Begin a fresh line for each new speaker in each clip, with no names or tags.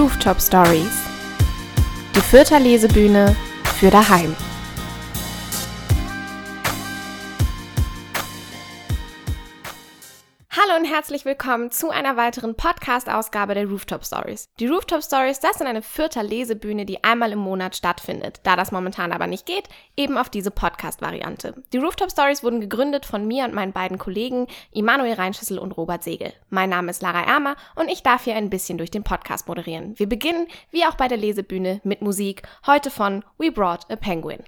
Rooftop Stories. Die Fürther Lesebühne für daheim. Herzlich willkommen zu einer weiteren Podcast-Ausgabe der Rooftop Stories. Die Rooftop Stories, das sind eine Fürther Lesebühne, die einmal im Monat stattfindet. Da das momentan aber nicht geht, eben auf diese Podcast-Variante. Die Rooftop Stories wurden gegründet von mir und meinen beiden Kollegen Immanuel Reinschüssel und Robert Segel. Mein Name ist Lara Ermer und ich darf hier ein bisschen durch den Podcast moderieren. Wir beginnen, wie auch bei der Lesebühne, mit Musik, heute von We Brought a Penguin.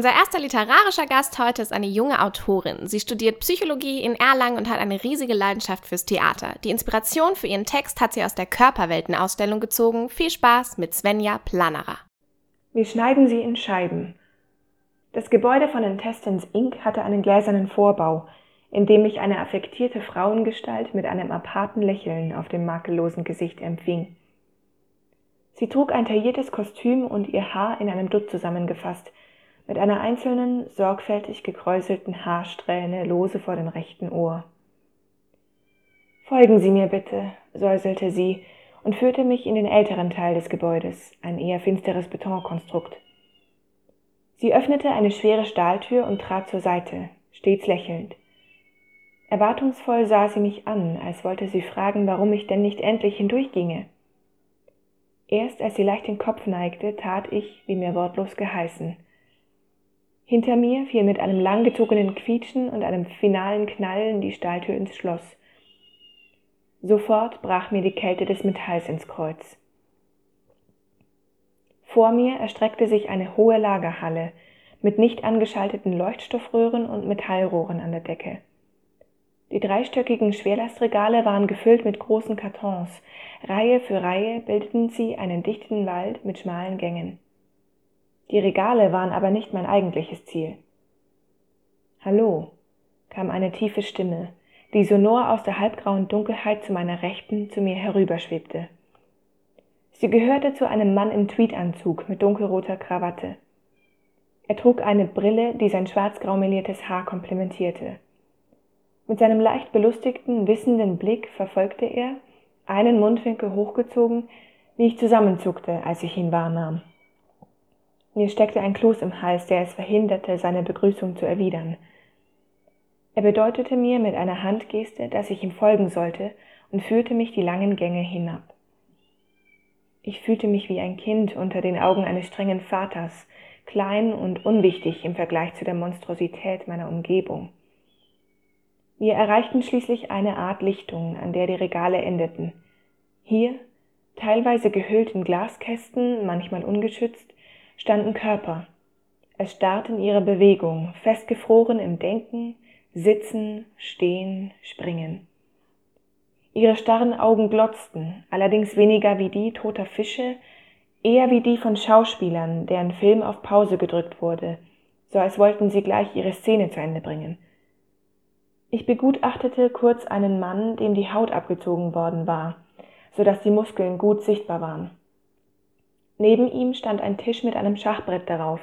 Unser erster literarischer Gast heute ist eine junge Autorin. Sie studiert Psychologie in Erlangen und hat eine riesige Leidenschaft fürs Theater. Die Inspiration für ihren Text hat sie aus der Körperweltenausstellung gezogen. Viel Spaß mit Svenja Planerer.
Wir schneiden sie in Scheiben. Das Gebäude von Intestines Inc. hatte einen gläsernen Vorbau, in dem mich eine affektierte Frauengestalt mit einem aparten Lächeln auf dem makellosen Gesicht empfing. Sie trug ein tailliertes Kostüm und ihr Haar in einem Dutt zusammengefasst, mit einer einzelnen, sorgfältig gekräuselten Haarsträhne lose vor dem rechten Ohr. Folgen Sie mir bitte, säuselte sie und führte mich in den älteren Teil des Gebäudes, ein eher finsteres Betonkonstrukt. Sie öffnete eine schwere Stahltür und trat zur Seite, stets lächelnd. Erwartungsvoll sah sie mich an, als wollte sie fragen, warum ich denn nicht endlich hindurchginge. Erst als sie leicht den Kopf neigte, tat ich, wie mir wortlos geheißen. Hinter mir fiel mit einem langgezogenen Quietschen und einem finalen Knallen die Stahltür ins Schloss. Sofort brach mir die Kälte des Metalls ins Kreuz. Vor mir erstreckte sich eine hohe Lagerhalle mit nicht angeschalteten Leuchtstoffröhren und Metallrohren an der Decke. Die dreistöckigen Schwerlastregale waren gefüllt mit großen Kartons. Reihe für Reihe bildeten sie einen dichten Wald mit schmalen Gängen. Die Regale waren aber nicht mein eigentliches Ziel. Hallo, kam eine tiefe Stimme, die sonor aus der halbgrauen Dunkelheit zu meiner Rechten zu mir herüberschwebte. Sie gehörte zu einem Mann im Tweedanzug mit dunkelroter Krawatte. Er trug eine Brille, die sein schwarz-grau meliertes Haar komplementierte. Mit seinem leicht belustigten, wissenden Blick verfolgte er, einen Mundwinkel hochgezogen, wie ich zusammenzuckte, als ich ihn wahrnahm. Mir steckte ein Kloß im Hals, der es verhinderte, seine Begrüßung zu erwidern. Er bedeutete mir mit einer Handgeste, dass ich ihm folgen sollte, und führte mich die langen Gänge hinab. Ich fühlte mich wie ein Kind unter den Augen eines strengen Vaters, klein und unwichtig im Vergleich zu der Monstrosität meiner Umgebung. Wir erreichten schließlich eine Art Lichtung, an der die Regale endeten. Hier, teilweise gehüllt in Glaskästen, manchmal ungeschützt, standen Körper. Erstarrten ihre Bewegung, festgefroren im Denken, Sitzen, Stehen, Springen. Ihre starren Augen glotzten, allerdings weniger wie die toter Fische, eher wie die von Schauspielern, deren Film auf Pause gedrückt wurde, so als wollten sie gleich ihre Szene zu Ende bringen. Ich begutachtete kurz einen Mann, dem die Haut abgezogen worden war, so dass die Muskeln gut sichtbar waren. Neben ihm stand ein Tisch mit einem Schachbrett darauf,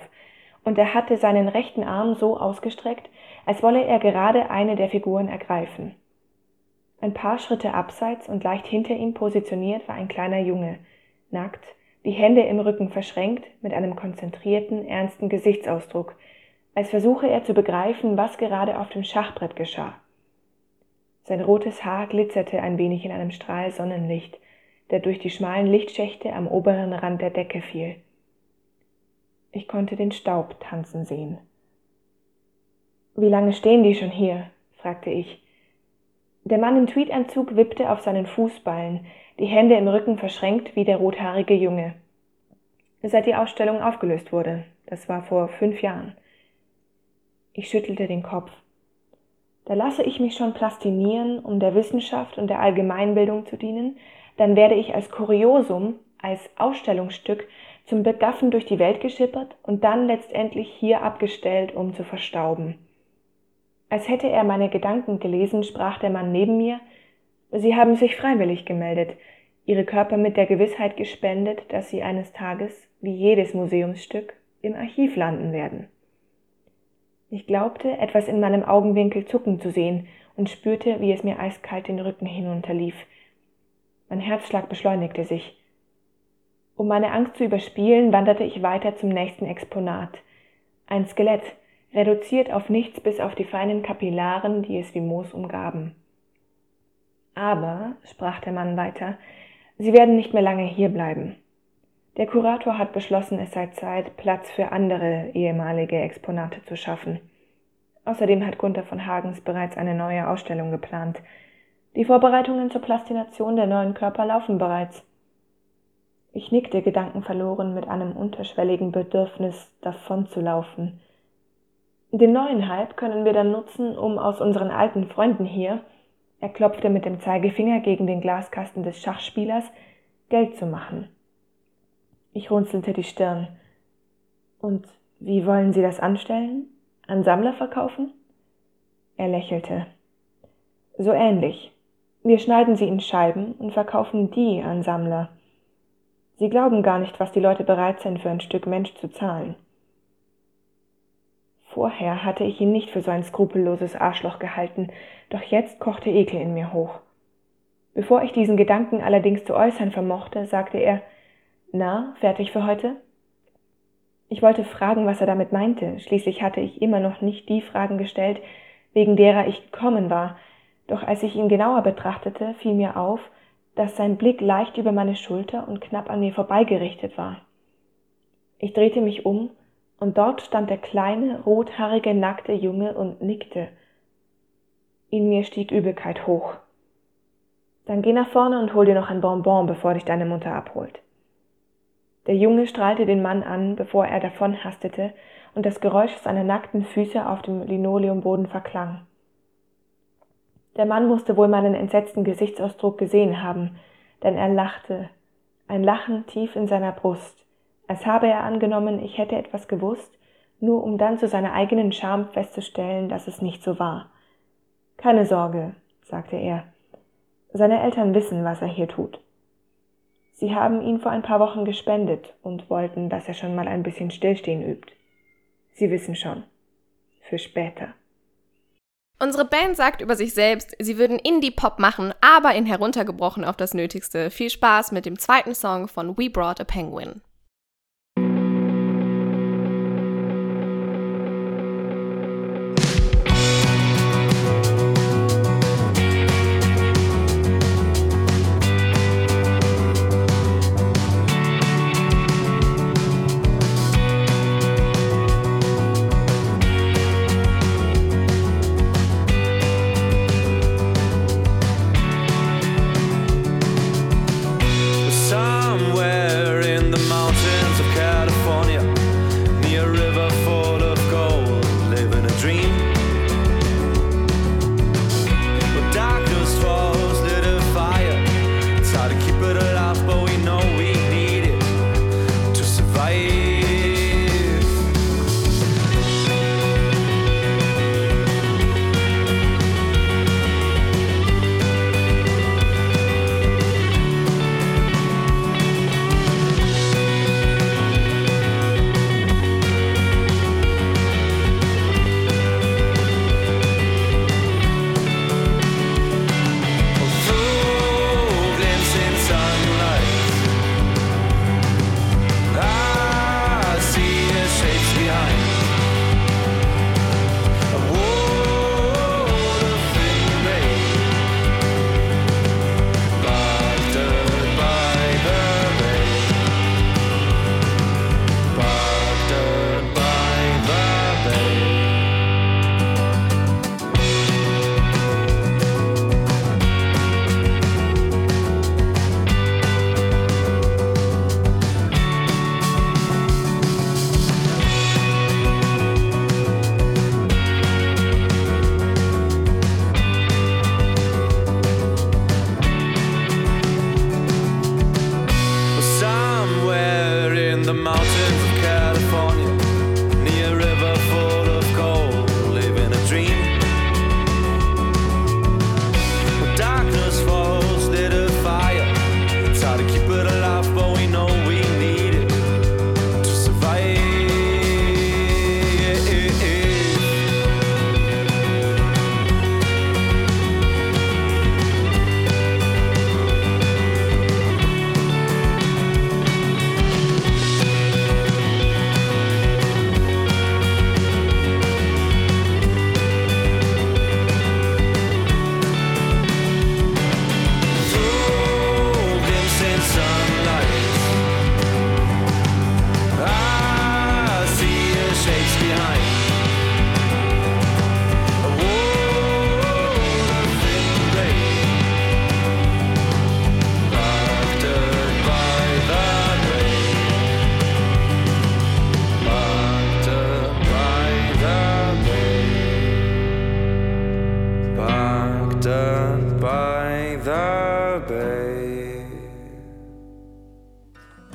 und er hatte seinen rechten Arm so ausgestreckt, als wolle er gerade eine der Figuren ergreifen. Ein paar Schritte abseits und leicht hinter ihm positioniert war ein kleiner Junge, nackt, die Hände im Rücken verschränkt, mit einem konzentrierten, ernsten Gesichtsausdruck, als versuche er zu begreifen, was gerade auf dem Schachbrett geschah. Sein rotes Haar glitzerte ein wenig in einem Strahl Sonnenlicht, der durch die schmalen Lichtschächte am oberen Rand der Decke fiel. Ich konnte den Staub tanzen sehen. Wie lange stehen die schon hier? fragte ich. Der Mann im Tweedanzug wippte auf seinen Fußballen, die Hände im Rücken verschränkt wie der rothaarige Junge. Seit die Ausstellung aufgelöst wurde, das war vor fünf Jahren. Ich schüttelte den Kopf. Da lasse ich mich schon plastinieren, um der Wissenschaft und der Allgemeinbildung zu dienen, dann werde ich als Kuriosum, als Ausstellungsstück zum Begaffen durch die Welt geschippert und dann letztendlich hier abgestellt, um zu verstauben. Als hätte er meine Gedanken gelesen, sprach der Mann neben mir Sie haben sich freiwillig gemeldet, Ihre Körper mit der Gewissheit gespendet, dass Sie eines Tages, wie jedes Museumsstück, im Archiv landen werden. Ich glaubte, etwas in meinem Augenwinkel zucken zu sehen und spürte, wie es mir eiskalt den Rücken hinunterlief, mein Herzschlag beschleunigte sich. Um meine Angst zu überspielen, wanderte ich weiter zum nächsten Exponat. Ein Skelett, reduziert auf nichts bis auf die feinen Kapillaren, die es wie Moos umgaben. Aber, sprach der Mann weiter, Sie werden nicht mehr lange hierbleiben. Der Kurator hat beschlossen, es sei Zeit, Platz für andere ehemalige Exponate zu schaffen. Außerdem hat Gunther von Hagens bereits eine neue Ausstellung geplant, die Vorbereitungen zur Plastination der neuen Körper laufen bereits. Ich nickte gedankenverloren mit einem unterschwelligen Bedürfnis, davonzulaufen. Den neuen Hype können wir dann nutzen, um aus unseren alten Freunden hier, er klopfte mit dem Zeigefinger gegen den Glaskasten des Schachspielers, Geld zu machen. Ich runzelte die Stirn. Und wie wollen Sie das anstellen? An Sammler verkaufen? Er lächelte. So ähnlich. Wir schneiden sie in Scheiben und verkaufen die an Sammler. Sie glauben gar nicht, was die Leute bereit sind, für ein Stück Mensch zu zahlen. Vorher hatte ich ihn nicht für so ein skrupelloses Arschloch gehalten, doch jetzt kochte Ekel in mir hoch. Bevor ich diesen Gedanken allerdings zu äußern vermochte, sagte er Na, fertig für heute? Ich wollte fragen, was er damit meinte, schließlich hatte ich immer noch nicht die Fragen gestellt, wegen derer ich gekommen war, doch als ich ihn genauer betrachtete, fiel mir auf, dass sein Blick leicht über meine Schulter und knapp an mir vorbeigerichtet war. Ich drehte mich um, und dort stand der kleine, rothaarige, nackte Junge und nickte. In mir stieg Übelkeit hoch. Dann geh nach vorne und hol dir noch ein Bonbon, bevor dich deine Mutter abholt. Der Junge strahlte den Mann an, bevor er davon hastete, und das Geräusch seiner nackten Füße auf dem Linoleumboden verklang. Der Mann musste wohl meinen entsetzten Gesichtsausdruck gesehen haben, denn er lachte, ein Lachen tief in seiner Brust, als habe er angenommen, ich hätte etwas gewusst, nur um dann zu seiner eigenen Scham festzustellen, dass es nicht so war. Keine Sorge, sagte er. Seine Eltern wissen, was er hier tut. Sie haben ihn vor ein paar Wochen gespendet und wollten, dass er schon mal ein bisschen Stillstehen übt. Sie wissen schon. Für später.
Unsere Band sagt über sich selbst, sie würden Indie-Pop machen, aber in heruntergebrochen auf das Nötigste. Viel Spaß mit dem zweiten Song von We Brought a Penguin.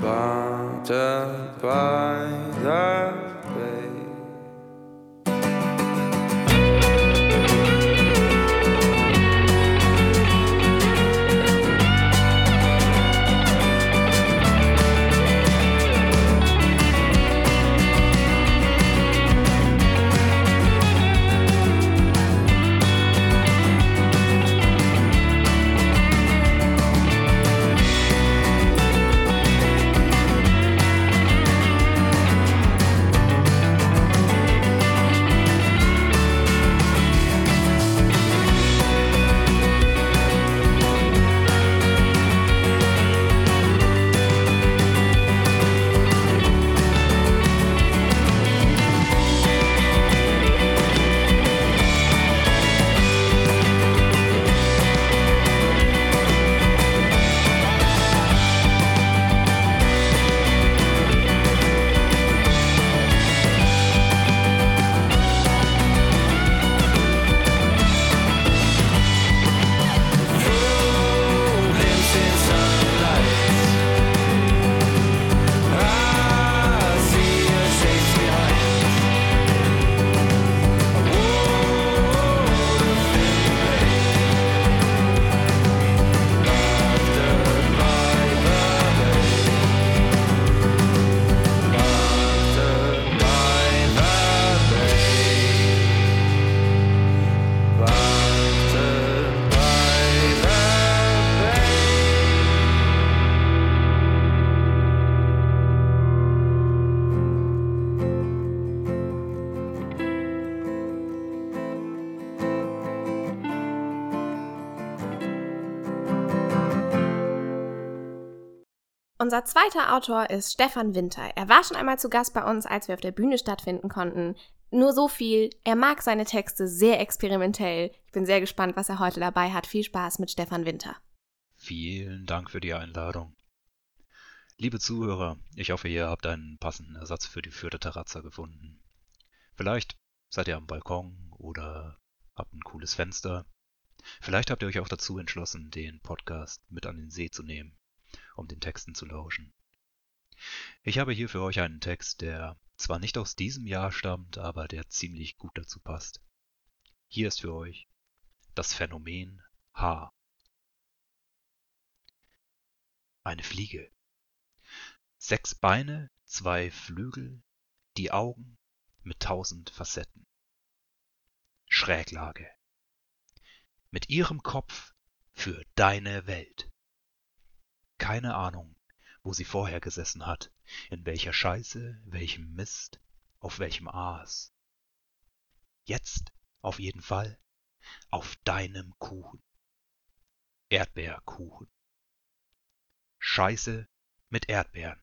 blinded by the
Unser zweiter Autor ist Stefan Winter. Er war schon einmal zu Gast bei uns, als wir auf der Bühne stattfinden konnten. Nur so viel. Er mag seine Texte sehr experimentell. Ich bin sehr gespannt, was er heute dabei hat. Viel Spaß mit Stefan Winter.
Vielen Dank für die Einladung. Liebe Zuhörer, ich hoffe, ihr habt einen passenden Ersatz für die vierte Terrazza gefunden. Vielleicht seid ihr am Balkon oder habt ein cooles Fenster. Vielleicht habt ihr euch auch dazu entschlossen, den Podcast mit an den See zu nehmen, um den Texten zu lauschen. Ich habe hier für euch einen Text, der zwar nicht aus diesem Jahr stammt, aber der ziemlich gut dazu passt. Hier ist für euch das Phänomen H. Eine Fliege. Sechs Beine, zwei Flügel, die Augen mit tausend Facetten. Schräglage. Mit ihrem Kopf für deine Welt. Keine Ahnung, wo sie vorher gesessen hat, in welcher Scheiße, welchem Mist, auf welchem Aas. Jetzt auf jeden Fall auf deinem Kuchen. Erdbeerkuchen. Scheiße mit Erdbeeren.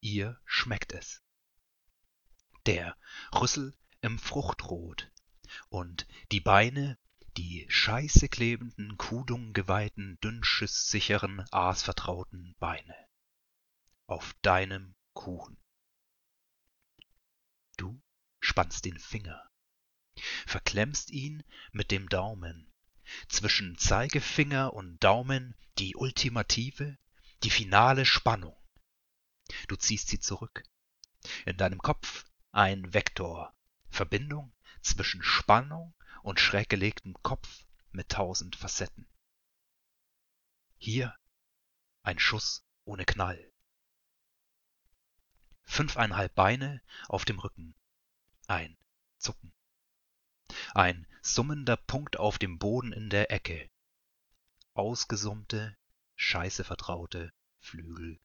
Ihr schmeckt es. Der Rüssel im Fruchtrot und die Beine, die scheiße klebenden, Kudung geweihten, dünnschisssicheren, aasvertrauten Beine. Auf deinem Kuchen. Du spannst den Finger, verklemmst ihn mit dem Daumen, zwischen Zeigefinger und Daumen die ultimative, die finale Spannung. Du ziehst sie zurück. In deinem Kopf ein Vektor, Verbindung zwischen Spannung und schräg gelegtem Kopf mit tausend Facetten. Hier ein Schuss ohne Knall. Fünfeinhalb Beine auf dem Rücken. Ein Zucken. Ein summender Punkt auf dem Boden in der Ecke. Ausgesummte, scheiße vertraute Flügel.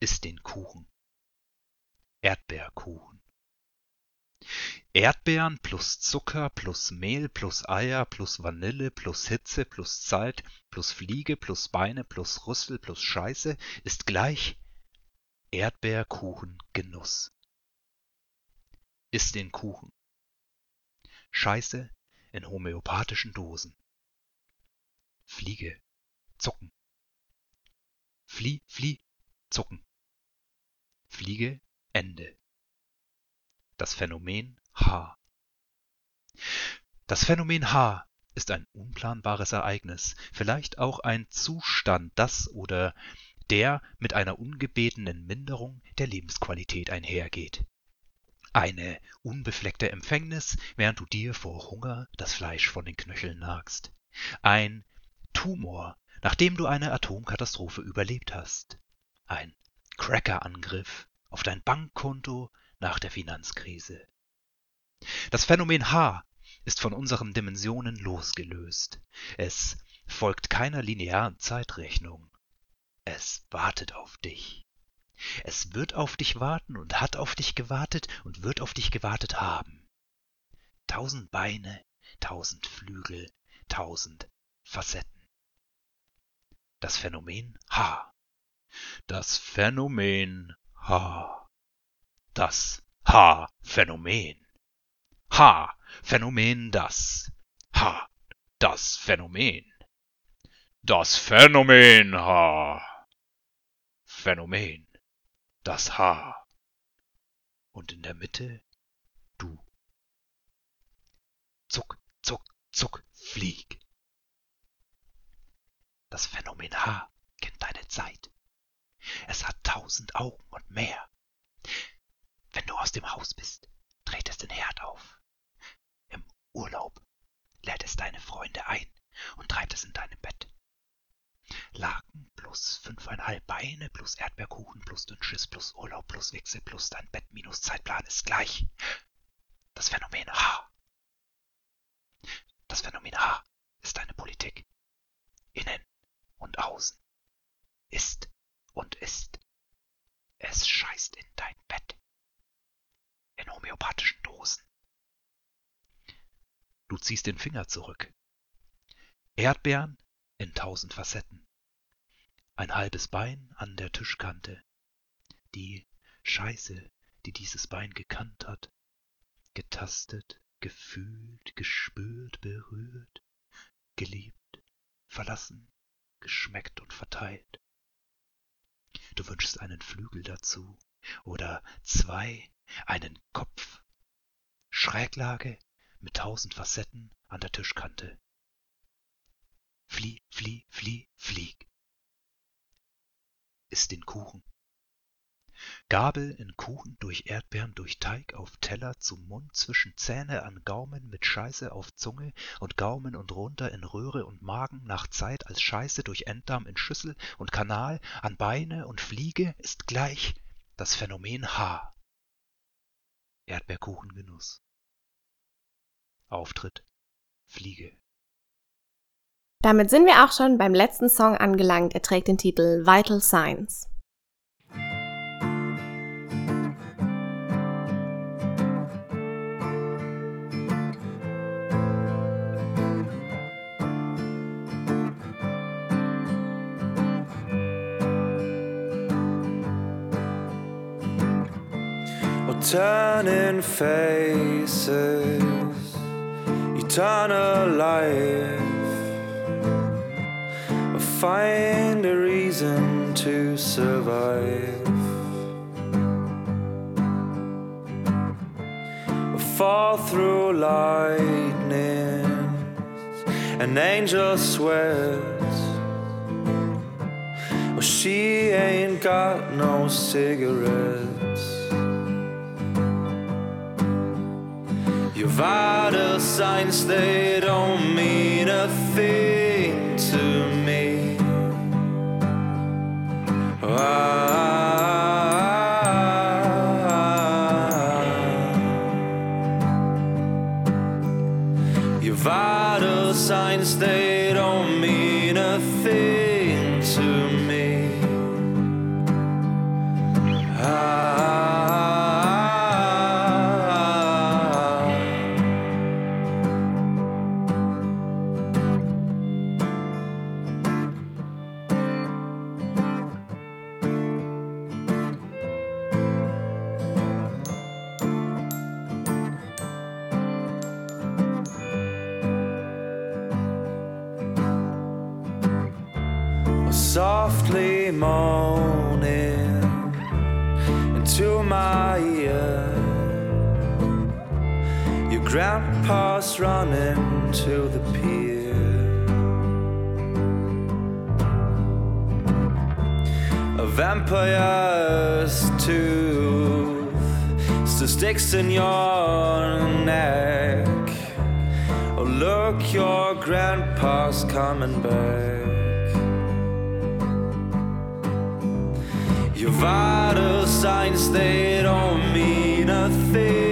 Iss den Kuchen. Erdbeerkuchen. Erdbeeren plus Zucker plus Mehl plus Eier plus Vanille plus Hitze plus Zeit plus Fliege plus Beine plus Rüssel plus Scheiße ist gleich Erdbeerkuchen-Genuss. Iss den Kuchen. Scheiße in homöopathischen Dosen. Fliege, zucken. Flieh, flieh, zucken. Fliege, Ende. Das Phänomen H. Das Phänomen H ist ein unplanbares Ereignis, vielleicht auch ein Zustand, das oder der mit einer ungebetenen Minderung der Lebensqualität einhergeht. Eine unbefleckte Empfängnis, während du dir vor Hunger das Fleisch von den Knöcheln nagst. Ein Tumor, nachdem du eine Atomkatastrophe überlebt hast. Ein Crackerangriff auf dein Bankkonto nach der Finanzkrise. Das Phänomen H ist von unseren Dimensionen losgelöst. Es folgt keiner linearen Zeitrechnung. Es wartet auf dich. Es wird auf dich warten und hat auf dich gewartet und wird auf dich gewartet haben. Tausend Beine, tausend Flügel, tausend Facetten. Das Phänomen H. Das Phänomen H. Das H-Phänomen. H-Phänomen das. H. Das Phänomen. Das Phänomen H. Phänomen. Das H. Und in der Mitte du. Zuck, zuck, zuck, flieg. Das Phänomen H kennt deine Zeit. Es hat tausend Augen und mehr. Wenn du aus dem Haus bist, dreht es den Herd auf. Im Urlaub lädt es deine Freunde ein und treibt es in deinem Bett. Laken plus fünfeinhalb Beine plus Erdbeerkuchen plus Dünnschiss plus Urlaub plus Wichse plus dein Bett minus Zeitplan ist gleich das Phänomen H. Das Phänomen H ist deine Politik. Innen und außen. Ist und ist. Es scheißt in dein Bett homöopathischen Dosen. Du ziehst den Finger zurück. Erdbeeren in tausend Facetten. ein halbes Bein an der Tischkante. Die Scheiße, die dieses Bein gekannt hat, getastet, gefühlt, gespürt, berührt, geliebt, verlassen, geschmeckt und verteilt. Du wünschst einen Flügel dazu oder zwei, einen Kopf. Schräglage mit tausend Facetten an der Tischkante. Flieh, flieh, flieh, flieg. Iss den Kuchen. Gabel in Kuchen durch Erdbeeren durch Teig auf Teller zum Mund zwischen Zähne an Gaumen mit Scheiße auf Zunge und Gaumen und runter in Röhre und Magen nach Zeit als Scheiße durch Enddarm in Schüssel und Kanal an Beine und Fliege ist gleich das Phänomen H. Erdbeerkuchengenuss. Auftritt Fliege.
Damit sind wir auch schon beim letzten Song angelangt. Er trägt den Titel Vital Signs.
Turning faces, eternal life. Find a reason to survive. Fall through lightning, an angel swears. Well, she ain't got no cigarettes. Your vital signs, they don't mean a thing to me. Ah. Look, your grandpa's coming back. Your vital signs, they don't mean a thing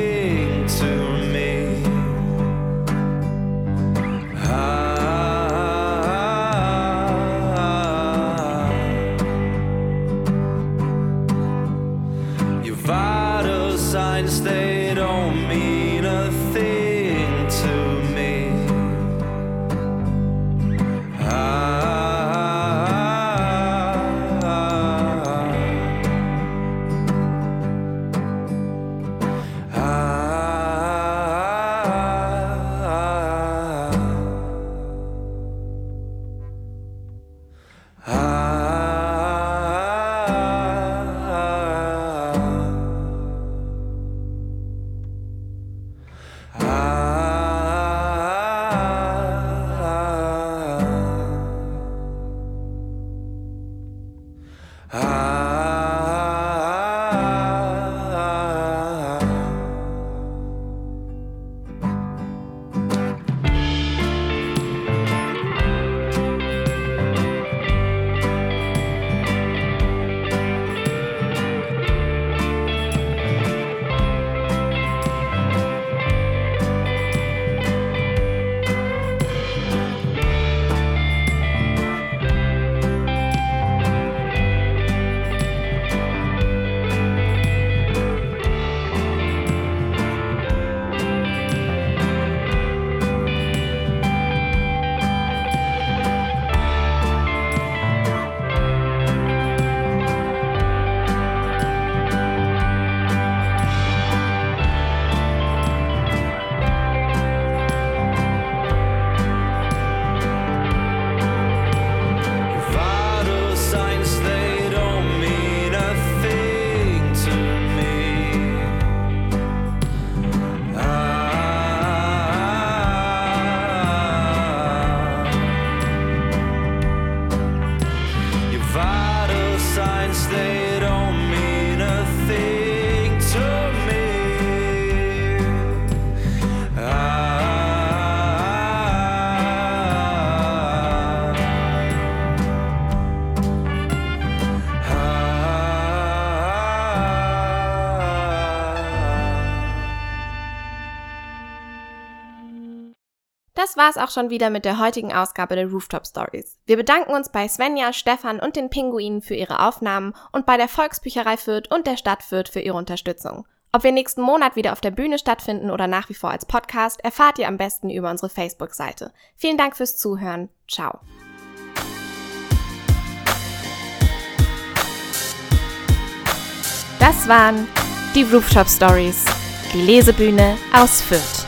Das war's auch schon wieder mit der heutigen Ausgabe der Rooftop Stories. Wir bedanken uns bei Svenja, Stefan und den Pinguinen für ihre Aufnahmen und bei der Volksbücherei Fürth und der Stadt Fürth für ihre Unterstützung. Ob wir nächsten Monat wieder auf der Bühne stattfinden oder nach wie vor als Podcast, erfahrt ihr am besten über unsere Facebook-Seite. Vielen Dank fürs Zuhören. Ciao. Das waren die Rooftop Stories, die Lesebühne aus Fürth.